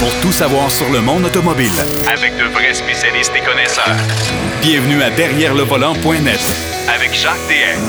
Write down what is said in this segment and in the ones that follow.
pour tout savoir sur le monde automobile. Avec de vrais spécialistes et connaisseurs. Bienvenue à Derrière le volant.net Avec Jacques DM.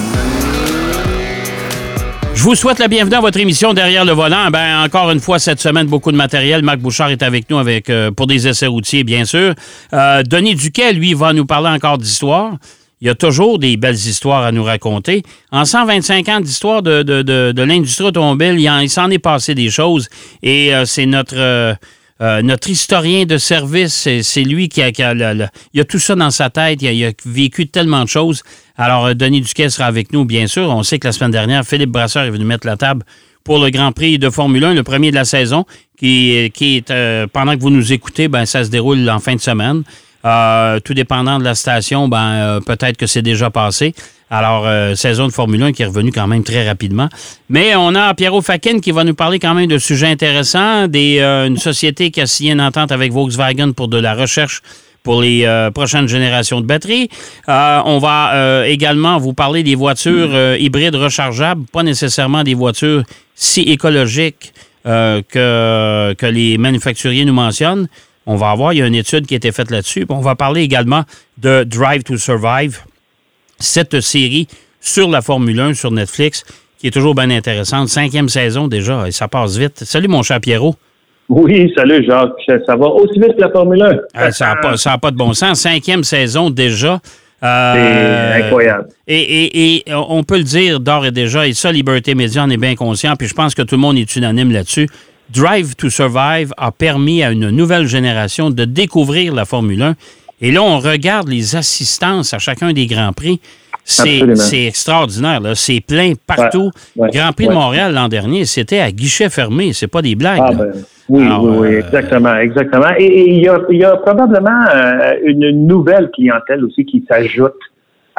Je vous souhaite la bienvenue à votre émission Derrière le volant. Ben, encore une fois, cette semaine, beaucoup de matériel. Marc Bouchard est avec nous avec, euh, pour des essais routiers, bien sûr. Euh, Denis Duquet, lui, va nous parler encore d'histoire. Il y a toujours des belles histoires à nous raconter. En 125 ans d'histoire de, de, de, de l'industrie automobile, il, en- il s'en est passé des choses. Et euh, c'est notre, euh, euh, notre historien de service. C'est, lui qui a, qui a le- le- il a tout ça dans sa tête. Il a, a vécu tellement de choses. Alors, euh, Denis Duquet sera avec nous, bien sûr. On sait que la semaine dernière, Philippe Brasseur est venu mettre la table pour le Grand Prix de Formule 1, le premier de la saison, qui, qui est, euh, pendant que vous nous écoutez, ben, ça se déroule en fin de semaine. Euh, tout dépendant de la station, ben, euh, peut-être que c'est déjà passé. Alors, euh, saison de Formule 1 qui est revenue quand même très rapidement. Mais on a Pierrot Fakin qui va nous parler quand même de sujets intéressants, des, euh, une société qui a signé une entente avec Volkswagen pour de la recherche pour les euh, prochaines générations de batteries. On va également vous parler des voitures hybrides rechargeables, pas nécessairement des voitures si écologiques que, que les manufacturiers nous mentionnent. On va avoir, il y a une étude qui a été faite là-dessus. On va parler également de Drive to Survive, cette série sur la Formule 1 sur Netflix, qui est toujours bien intéressante. Cinquième saison déjà, et ça passe vite. Salut mon cher Pierrot. Oui, salut Jacques. Ça va aussi vite que la Formule 1. Ah, ça n'a pas, de bon sens. Cinquième saison déjà. Euh, C'est incroyable. Et, et- et on peut le dire d'ores et déjà, et ça, Liberté Média en est bien conscient, puis je pense que tout le monde est unanime là-dessus. Drive to Survive a permis à une nouvelle génération de découvrir la Formule 1. Et là, on regarde les assistances à chacun des Grands Prix. C'est extraordinaire. C'est plein partout. Ouais, ouais, Grand Prix de. Montréal l'an dernier, c'était à guichet fermé. C'est pas des blagues. Ah, ben, oui, Alors, oui, oui, euh, exactement, exactement. Et et il y a, il y a probablement euh, une nouvelle clientèle aussi qui s'ajoute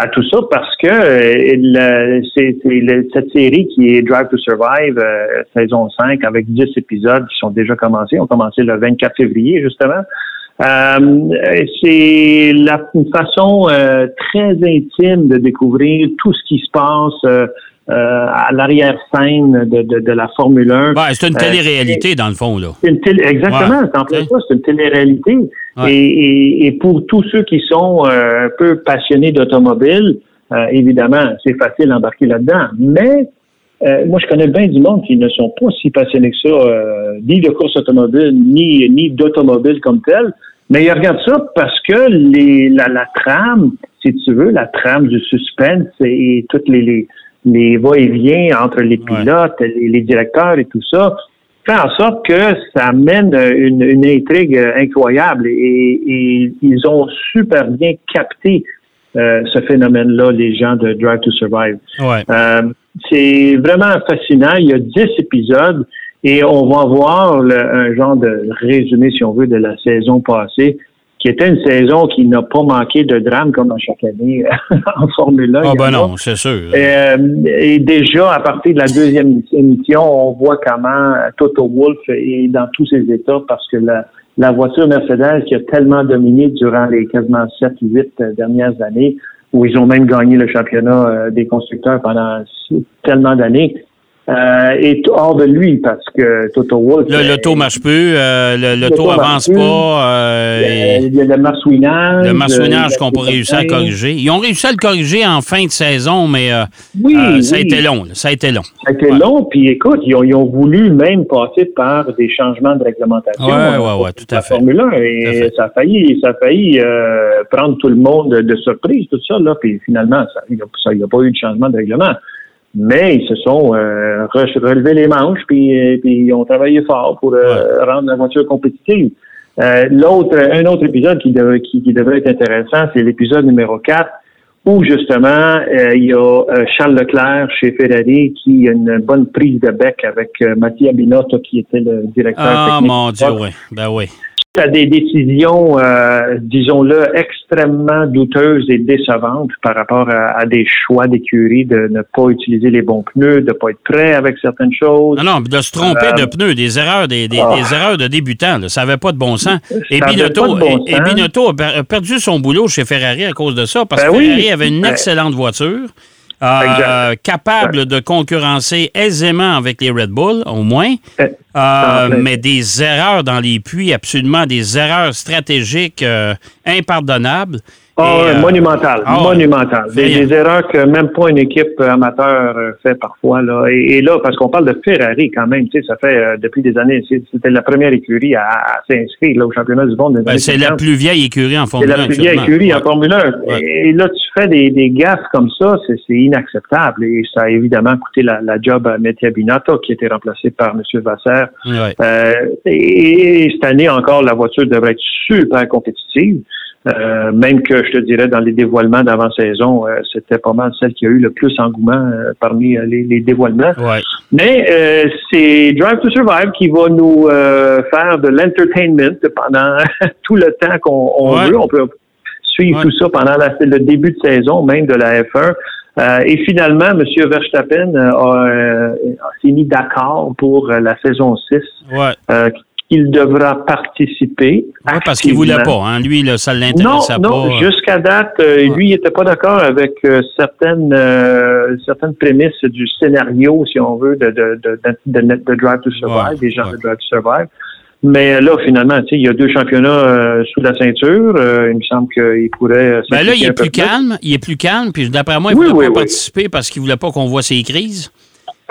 à tout ça parce que euh, le- c'est cette série qui est Drive to Survive, euh, saison 5, avec 10 épisodes qui sont déjà commencés. On a commencé le 24 février, justement. Euh, c'est la, une façon euh, très intime de découvrir tout ce qui se passe euh, à l'arrière-scène de, de, de la Formule 1. Ouais, c'est une Euh, télé-réalité, dans le fond. là. Une télé- exactement, Ouais. c'est en plein ça, c'est une télé-réalité. Ouais. Et, et, et pour tous ceux qui sont euh, un peu passionnés d'automobile, euh, évidemment, c'est facile d'embarquer là-dedans. Mais euh, moi, je connais bien du monde qui ne sont pas si passionnés que ça, euh, ni de course automobile, ni, ni d'automobile comme tel. Mais ils regardent ça parce que les, la, la trame, si tu veux, la trame du suspense et toutes les, les, les va-et-vient entre les Ouais. pilotes, les, les directeurs et tout ça, fait en sorte que ça amène une, une intrigue euh, incroyable et, et ils ont super bien capté euh, ce phénomène-là, les gens de Drive to Survive. Ouais. Euh, c'est vraiment fascinant. Il y a 10 épisodes et on va voir le- un genre de résumé, si on veut, de la saison passée, qui était une saison qui n'a pas manqué de drame comme à chaque année en Formule 1. Ah, ben non, c'est sûr. Euh, et déjà, à partir de la deuxième émission, on voit comment Toto Wolff est dans tous ses états parce que la, la voiture Mercedes qui a tellement dominé durant les quasiment 7 ou 8 dernières années, où ils ont même gagné le championnat euh, des constructeurs pendant tellement d'années, euh, est hors de lui parce que Toto Wolff... Le l'auto marche plus, euh, le- l'auto L'auto avance pas. euh, euh, il y a le marsouinage. le marsouinage euh, qu'on pas réussi à le- corriger. Ils ont réussi à le corriger en fin de saison, mais euh, Oui, ça a oui. été long. ça a été long. Ça a été Ouais. long, puis écoute, ils ont, ils ont voulu même passer par des changements de réglementation. Ouais, ouais, ouais, pour tout à fait. Formule 1, Tout à et fait. ça a failli, ça a failli euh, prendre tout le monde de surprise, tout ça, là, puis finalement, ça- il n'y a, a pas eu de changement de règlement. Mais ils se sont euh, re- relevés les manches, puis, euh, puis ils ont travaillé fort pour euh, rendre la voiture compétitive. Euh, L'autre, un autre épisode qui, devait- qui, qui devrait être intéressant, c'est l'épisode numéro 4, où justement, euh, il y a euh, Charles Leclerc chez Ferrari qui a une bonne prise de bec avec Mattia Binotto, qui était le directeur Ah, technique. mon Dieu, oui. Ben oui. À des décisions, euh, disons-le, extrêmement douteuses et décevantes par rapport à, à des choix d'écurie de ne pas utiliser les bons pneus, de ne pas être prêt avec certaines choses. Non, non, de se tromper Euh, de pneus, des erreurs, des, des- ah. des erreurs de débutants, là, ça n'avait pas de bon sens. Et Ça Binotto, pas de bon et- et sens. Binotto a per- a perdu son boulot chez Ferrari à cause de ça, parce Ben que oui. Ferrari avait une Ben- excellente voiture. Euh, capable de concurrencer aisément avec les Red Bull, au moins, Eh, euh, mais des erreurs dans les puits, absolument des erreurs stratégiques euh, impardonnables. Ah, euh, monumental, ah, monumental. Des, erreurs que même pas une équipe amateur euh, fait parfois. Là. Et, et là, parce qu'on parle de Ferrari quand même, tu sais, ça fait euh, depuis des années, c'est- c'était la première écurie à, à s'inscrire là, au championnat du monde. Ben, c'est la 50. plus vieille écurie en C'est Formule 1. la plus vieille écurie en. Formule 1. Ouais. Et là, tu fais des, des gaffes comme ça, c'est c'est inacceptable. Et ça a évidemment coûté la, la job à Mattia Binotto, qui a été remplacé par M. Vasser. Ouais. Euh, et, et cette année encore, la voiture devrait être super compétitive. Euh, même que je te dirais dans les dévoilements d'avant-saison, euh, c'était pas mal celle qui a eu le plus engouement euh, parmi euh, les, les dévoilements. Ouais. Mais euh, c'est Drive to Survive qui va nous euh, faire de l'entertainment pendant tout le temps qu'on Ouais. veut. On peut suivre Ouais. tout ça pendant la- le début de saison, même de la F1. Euh, et finalement, M. Verstappen a, euh, a s'est mis d'accord pour la saison 6 Euh, qu'il devra participer. Ouais, parce qu'il voulait pas. Hein. Lui, là, ça Non, l'intéressait non, pas. jusqu'à date, euh, lui, il n'était pas d'accord avec euh, certaines euh, certaines prémices du scénario, si on veut, de, de, de, de, Drive to Survive, Ouais, des gens ouais. de Drive to Survive. Mais là, finalement, tu sais, il y a deux championnats euh, sous la ceinture. Euh, il me semble qu'il pourrait. euh, Ben là, il est plus calme. Il est plus calme. Puis d'après moi, il Oui, ne voulait oui, pas oui. participer parce qu'il voulait pas qu'on voit ses crises.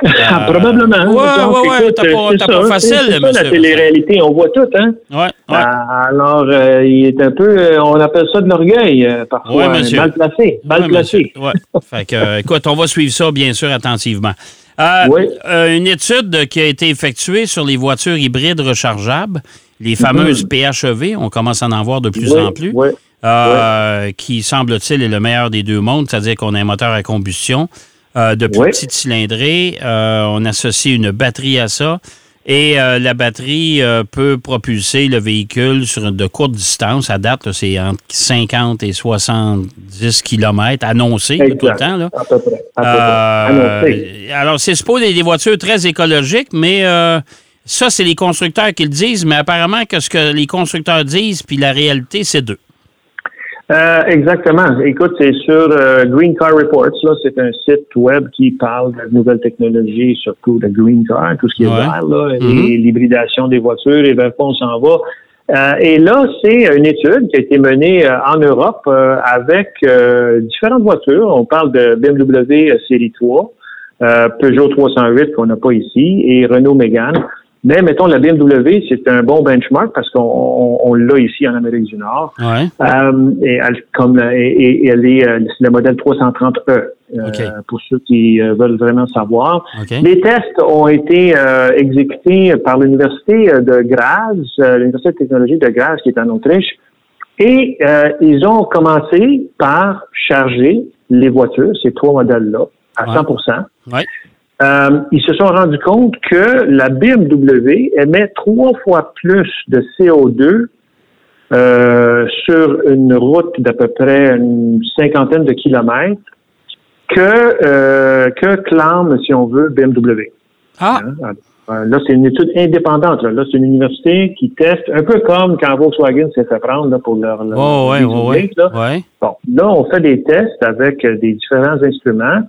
Ah, probablement. Euh, Donc, ouais, ouais, écoute, t'as pas- t'as c'est- facile, c'est monsieur. la télé-réalité, on voit tout, hein? Ouais, ouais. Ah, Alors, euh, il est un peu, euh, on appelle ça de l'orgueil, euh, parfois, Ouais, monsieur. mal placé, mal Ouais, placé. Ouais. fait que, euh, écoute, on va suivre ça, bien sûr, attentivement. Euh, Oui. euh, une étude qui a été effectuée sur les voitures hybrides rechargeables, les fameuses PHEV, on commence à en voir de plus. Oui, en plus, oui. euh, qui semble-t-il est le meilleur des deux mondes, c'est-à-dire qu'on a un moteur à combustion euh, de plus Oui. petite cylindrée, euh, on associe une batterie à ça. Et euh, la batterie peut propulser le véhicule sur de courtes distances. À date, c'est entre 50 et 70 km annoncé tout le temps. Là. À peu près. À peu près. Annoncé. alors, c'est supposé des voitures très écologiques, mais ça, c'est les constructeurs qui le disent, mais apparemment que ce que les constructeurs disent puis la réalité, c'est deux. Euh, exactement. Écoute, c'est sur euh, Green Car Reports. Là, c'est un site web qui parle de nouvelles technologies, surtout de green car, tout ce qui est Ouais. vert, là, et l'hybridation des voitures et vers quoi on s'en va. Euh, et là, c'est une étude qui a été menée euh, en Europe euh, avec euh, différentes voitures. On parle de BMW série 3, euh, Peugeot 308 qu'on n'a pas ici et Renault Mégane. Mais mettons la BMW, c'est un bon benchmark parce qu'on on, on l'a ici en Amérique du Nord. Ouais. Euh, et elle, comme, et, elle est euh, c'est le modèle 330E euh, OK. pour ceux qui euh, veulent vraiment savoir. Les tests ont été euh, exécutés par l'université euh, de Graz, euh, l'université de technologie de Graz qui est en Autriche, et euh, ils ont commencé par charger les voitures, ces trois modèles-là, à Ouais. 100 Ouais. Euh, ils se sont rendus compte que la BMW émet trois fois plus de CO2 euh, sur une route d'à peu près une cinquantaine de kilomètres que euh, que clame, si on veut, BMW. Ah, Hein? Là, c'est une étude indépendante. Là, Là, c'est une université qui teste, un peu comme quand Volkswagen s'est fait prendre là, pour leur, leur oh, ouais, ouais, ouais. hybrides, là. ouais. Bon, là, on fait des tests avec des différents instruments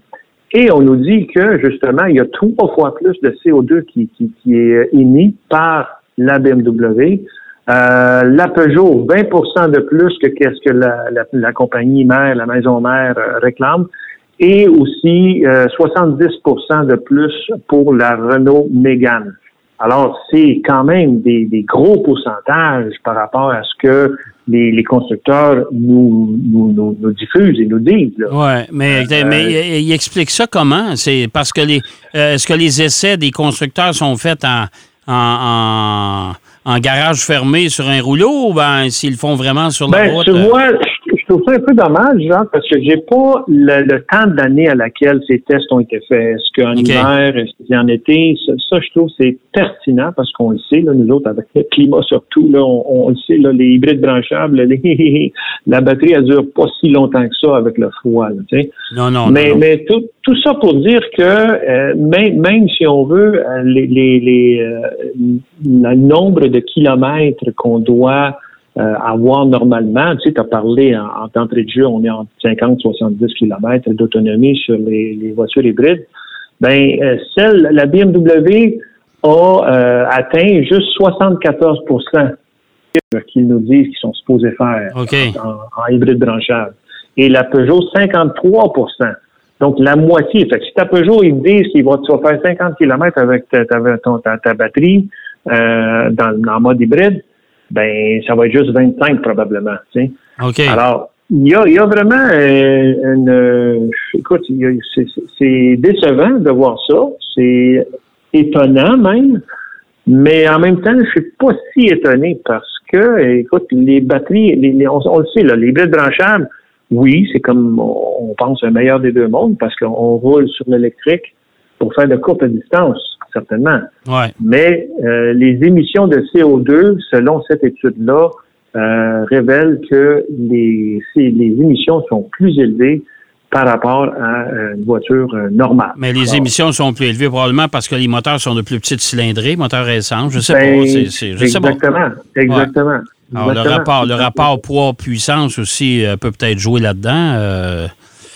et on nous dit que, justement, il y a trois fois plus de CO2 qui, qui, qui est euh, émis par la BMW. Euh, la Peugeot, 20% de plus que qu'est-ce que la, la, la compagnie mère, la maison mère euh, réclame. Et aussi euh, 70% de plus pour la Renault Mégane. Alors, c'est quand même des, des gros pourcentages par rapport à ce que les, les constructeurs nous, nous, nous, nous diffusent et nous disent. Ouais, mais, Euh, mais il, il explique ça comment? C'est parce que les euh, est-ce que les essais des constructeurs sont faits en, en, en, en garage fermé sur un rouleau ou ben s'ils le font vraiment sur la Ben, route? tu euh, vois, trouve ça un peu dommage, genre, parce que j'ai pas le, le temps d'année à laquelle ces tests ont été faits. Est-ce qu'en hiver, est-ce qu'il y en été? Ça, ça, je trouve, c'est pertinent parce qu'on le sait, là, nous autres, avec le climat surtout, là, on, on le sait, là, les hybrides branchables, les- la batterie, elle dure pas si longtemps que ça avec le froid, là, tu sais. non, non, mais non, non. mais tout, tout ça pour dire que euh, même, même si on veut, euh, les, les, les, euh, le nombre de kilomètres qu'on doit euh, avoir normalement. Tu sais, tu as parlé en, en d'entrée de jeu, on est en 50-70 km d'autonomie sur les, voitures hybrides. Ben, euh, celle, la BMW a euh, atteint juste 74% qu'ils nous disent qu'ils sont supposés faire en, hybride branchable. Et la Peugeot, 53% donc, la moitié. Fait que si ta Peugeot, ils disent qu'il va, tu vas faire 50 km avec ta, ta, batterie euh, dans, en mode hybride, ben ça va être juste 25 probablement. Tu sais. OK. Alors, il y a, il y a vraiment euh, une... Euh, écoute, c'est décevant de voir ça. C'est étonnant même. Mais en même temps, je suis pas si étonné parce que, écoute, les batteries, les, on, on, le sait, là, les hybrides branchables, oui, c'est comme on pense un meilleur des deux mondes parce qu'on roule sur l'électrique pour faire de courtes distances, certainement. Ouais. Mais euh, les émissions de CO2, selon cette étude-là, euh, révèlent que les, les émissions sont plus élevées par rapport à une voiture euh, normale. Mais les émissions sont plus élevées probablement parce que les moteurs sont de plus petites cylindrées, moteurs essence, je sais pas. Ben, exactement, exactement. Alors, le rapport, le rapport poids-puissance aussi euh, peut peut-être jouer là-dedans. Euh.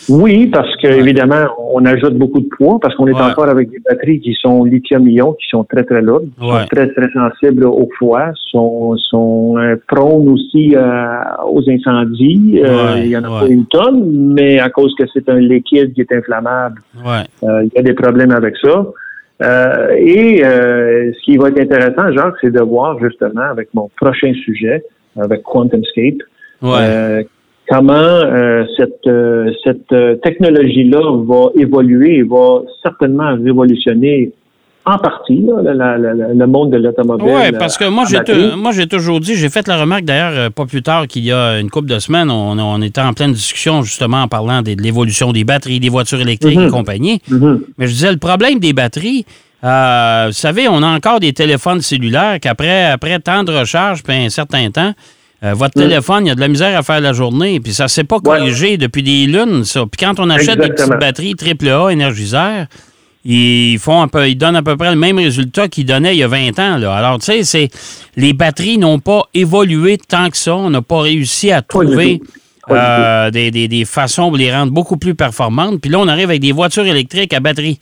Oui, parce que évidemment, on ajoute beaucoup de poids parce qu'on est encore avec des batteries qui sont lithium-ion, qui sont très très lourdes, sont très très sensibles au froid, sont sont euh, prônes aussi aux incendies. il y en a pas une tonne, mais à cause que c'est un liquide qui est inflammable, il y a des problèmes avec ça. Euh, et euh, ce qui va être intéressant, Jacques, c'est de voir justement avec mon prochain sujet, avec QuantumScape, euh, comment cette, cette technologie-là va évoluer et va certainement révolutionner en partie le monde de l'automobile. Oui, parce que moi, j'ai moi j'ai toujours dit, j'ai fait la remarque d'ailleurs euh, pas plus tard qu'il y a une couple de semaines, on, était en pleine discussion justement en parlant de, l'évolution des batteries, des voitures électriques et mhm. compagnie. Mhm. Mais je disais, le problème des batteries, euh, vous savez, on a encore des téléphones cellulaires qu'après après tant de recharge, puis un certain temps, euh, votre mhm. téléphone, il y a de la misère à faire la journée, puis ça ne s'est pas corrigé depuis des lunes, ça. Puis quand on achète des petites batteries AAA énergisères, ils font un peu, ils donnent à peu près le même résultat qu'ils donnaient il y a 20 ans. Là. Alors, tu sais, c'est les batteries n'ont pas évolué tant que ça. On n'a pas réussi à trouver euh, des, des, façons de les rendre beaucoup plus performantes. Puis là, on arrive avec des voitures électriques à batterie.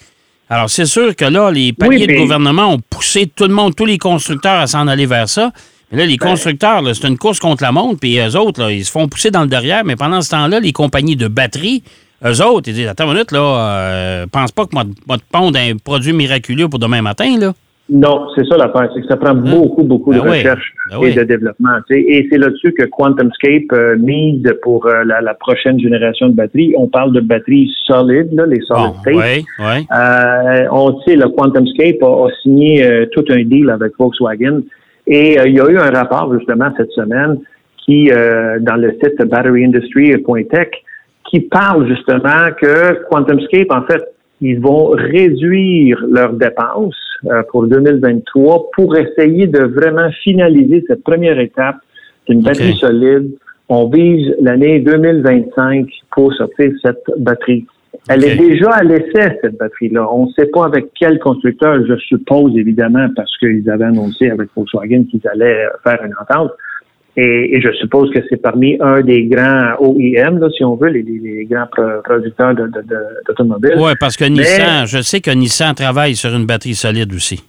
Alors, c'est sûr que là, les paliers de gouvernement ont poussé tout le monde, tous les constructeurs à s'en aller vers ça. Mais là, les ben constructeurs, c'est une course contre la montre, puis eux autres, là, ils se font pousser dans le derrière. Mais pendant ce temps-là, les compagnies de batteries eux autres, ils disent Attends une minute, là, euh, pense pas que moi, moi te pondre un produit miraculeux pour demain matin, là. Non, c'est ça l'affaire, c'est que ça prend hein? beaucoup, beaucoup de ben recherche ben et de développement. Et c'est là-dessus que QuantumScape euh, mise pour euh, la, prochaine génération de batteries. On parle de batteries solides, là, les solid state. Oui, oui. Euh, on sait, le QuantumScape a, a signé tout un deal avec Volkswagen. Et il y a eu un rapport justement cette semaine qui, dans le site batteryindustry.tech, qui parle justement que QuantumScape, en fait, ils vont réduire leurs dépenses euh, pour 2023 pour essayer de vraiment finaliser cette première étape d'une batterie solide. On vise l'année 2025 pour sortir cette batterie. Elle est déjà à l'essai, cette batterie-là. On ne sait pas avec quel constructeur, je suppose évidemment, parce qu'ils avaient annoncé avec Volkswagen qu'ils allaient faire une entente. Et, je suppose que c'est parmi un des grands OEM, là, si on veut, les, grands producteurs d'automobiles. oui, parce que Nissan, je sais que Nissan travaille sur une batterie solide aussi.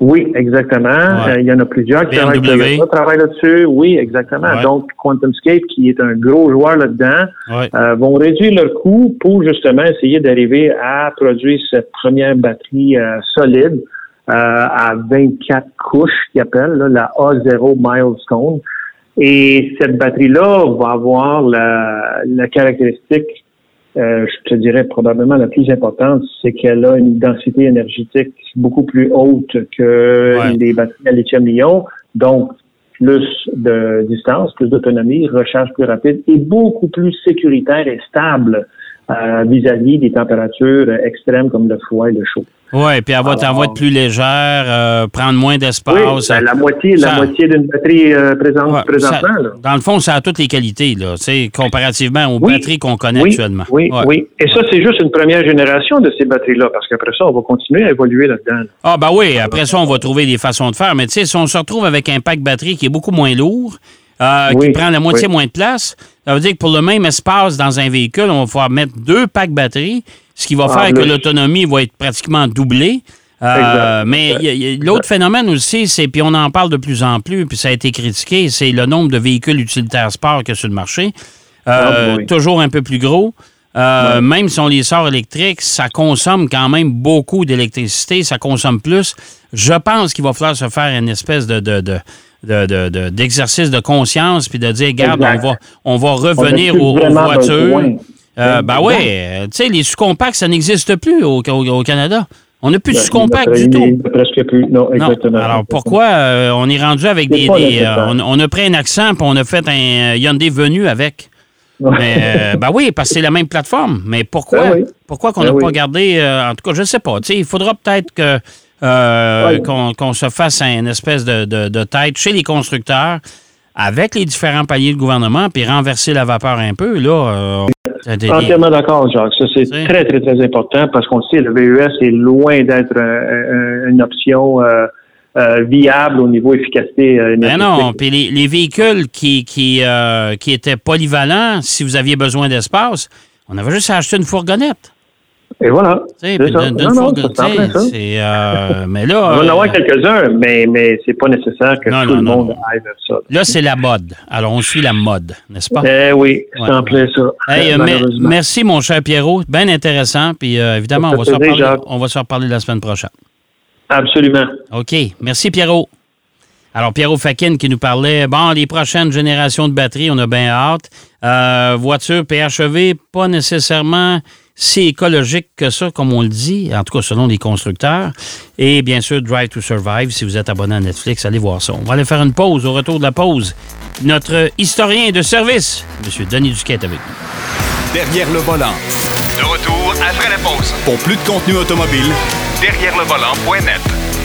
Oui, exactement. Euh, il y en a plusieurs qui travaillent, là-dessus. Oui, exactement. Donc, QuantumScape, qui est un gros joueur là-dedans, euh, vont réduire leur coût pour justement essayer d'arriver à produire cette première batterie euh, solide à 24 couches, qu'ils appellent la A0 Milestone. Et cette batterie-là va avoir la, la caractéristique, euh, je te dirais probablement la plus importante, c'est qu'elle a une densité énergétique beaucoup plus haute que les batteries à lithium-ion. Donc, plus de distance, plus d'autonomie, recharge plus rapide et beaucoup plus sécuritaire et stable euh, vis-à-vis des températures extrêmes comme le froid et le chaud. Oui, puis elle va, être plus légère, euh, prendre moins d'espace. Oui, ben, la moitié, la moitié d'une batterie euh, présente présentement. Dans le fond, ça a toutes les qualités, là, comparativement aux batteries qu'on connaît actuellement. Oui, oui. Et ça, c'est juste une première génération de ces batteries-là, parce qu'après ça, on va continuer à évoluer là-dedans. Ah, ben oui, après ça, on va trouver des façons de faire. Mais tu sais, si on se retrouve avec un pack batterie qui est beaucoup moins lourd, euh, qui prend la moitié moins de place. Ça veut dire que pour le même espace dans un véhicule, on va pouvoir mettre deux packs batteries, ce qui va En faire que l'autonomie va être pratiquement doublée. Euh, mais l'autre phénomène aussi, c'est, puis on en parle de plus en plus, puis ça a été critiqué, c'est le nombre de véhicules utilitaires sport qu'il y a sur le marché. Euh, Ah, oui. Toujours un peu plus gros. Euh, Même si on les sort électriques, ça consomme quand même beaucoup d'électricité, ça consomme plus. Je pense qu'il va falloir se faire une espèce de, de, de- de- de- de- d'exercice de conscience puis de dire, regarde, on va, on va revenir On aux, voitures. Euh, ben oui, euh, tu sais, les sous-compacts, ça n'existe plus au, au- au Canada. On n'a plus de Ben, sous-compacts il du tout. Presque plus. Non, Non. exactement. Alors pourquoi euh, on est rendu avec des. euh, on, on a pris un accent puis on a fait un Hyundai venu avec. Mais, euh, ben oui, parce que c'est la même plateforme. Mais pourquoi? Ben oui. Pourquoi qu'on Ben n'a pas oui. gardé. en tout cas, je ne sais pas. Tu sais, il faudra peut-être que. Euh, qu'on, se fasse une espèce de, de- de tête chez les constructeurs avec les différents paliers de gouvernement, puis renverser la vapeur un peu. Là, euh, Entièrement d'accord, Jacques. Ça, c'est très, très, très important parce qu'on sait, le VES est loin d'être un- un- une option euh, euh, viable au niveau efficacité euh, Ben énergétique. non, puis les, les véhicules qui, qui, euh, qui étaient polyvalents, si vous aviez besoin d'espace, on avait juste à acheter une fourgonnette. Et voilà. D'une- non, fourgonnette, c'est euh, mais là, On va en euh, avoir quelques-uns, mais, mais c'est pas nécessaire que Non, tout non, le non, monde aille vers ça. là, c'est la mode. Alors, on suit la mode, n'est-ce pas? Eh oui, c'est Ouais. en plein ça. Hey, euh, merci, mon cher Pierrot. Bien intéressant. Puis, euh, évidemment, on va, se reparler, on va se reparler la semaine prochaine. Absolument. OK. Merci, Pierrot. Alors, Pierrot Fakin qui nous parlait, bon, les prochaines générations de batteries, on a bien hâte. Euh, voiture PHEV, pas nécessairement si écologique que ça, comme on le dit, en tout cas selon les constructeurs. Et bien sûr, Drive to Survive, si vous êtes abonné à Netflix, allez voir ça. On va aller faire une pause. Au retour de la pause, notre historien de service, M. Denis Duquet, est avec nous. Derrière le volant. De retour après la pause. Pour plus de contenu automobile, Derrière le volant.net.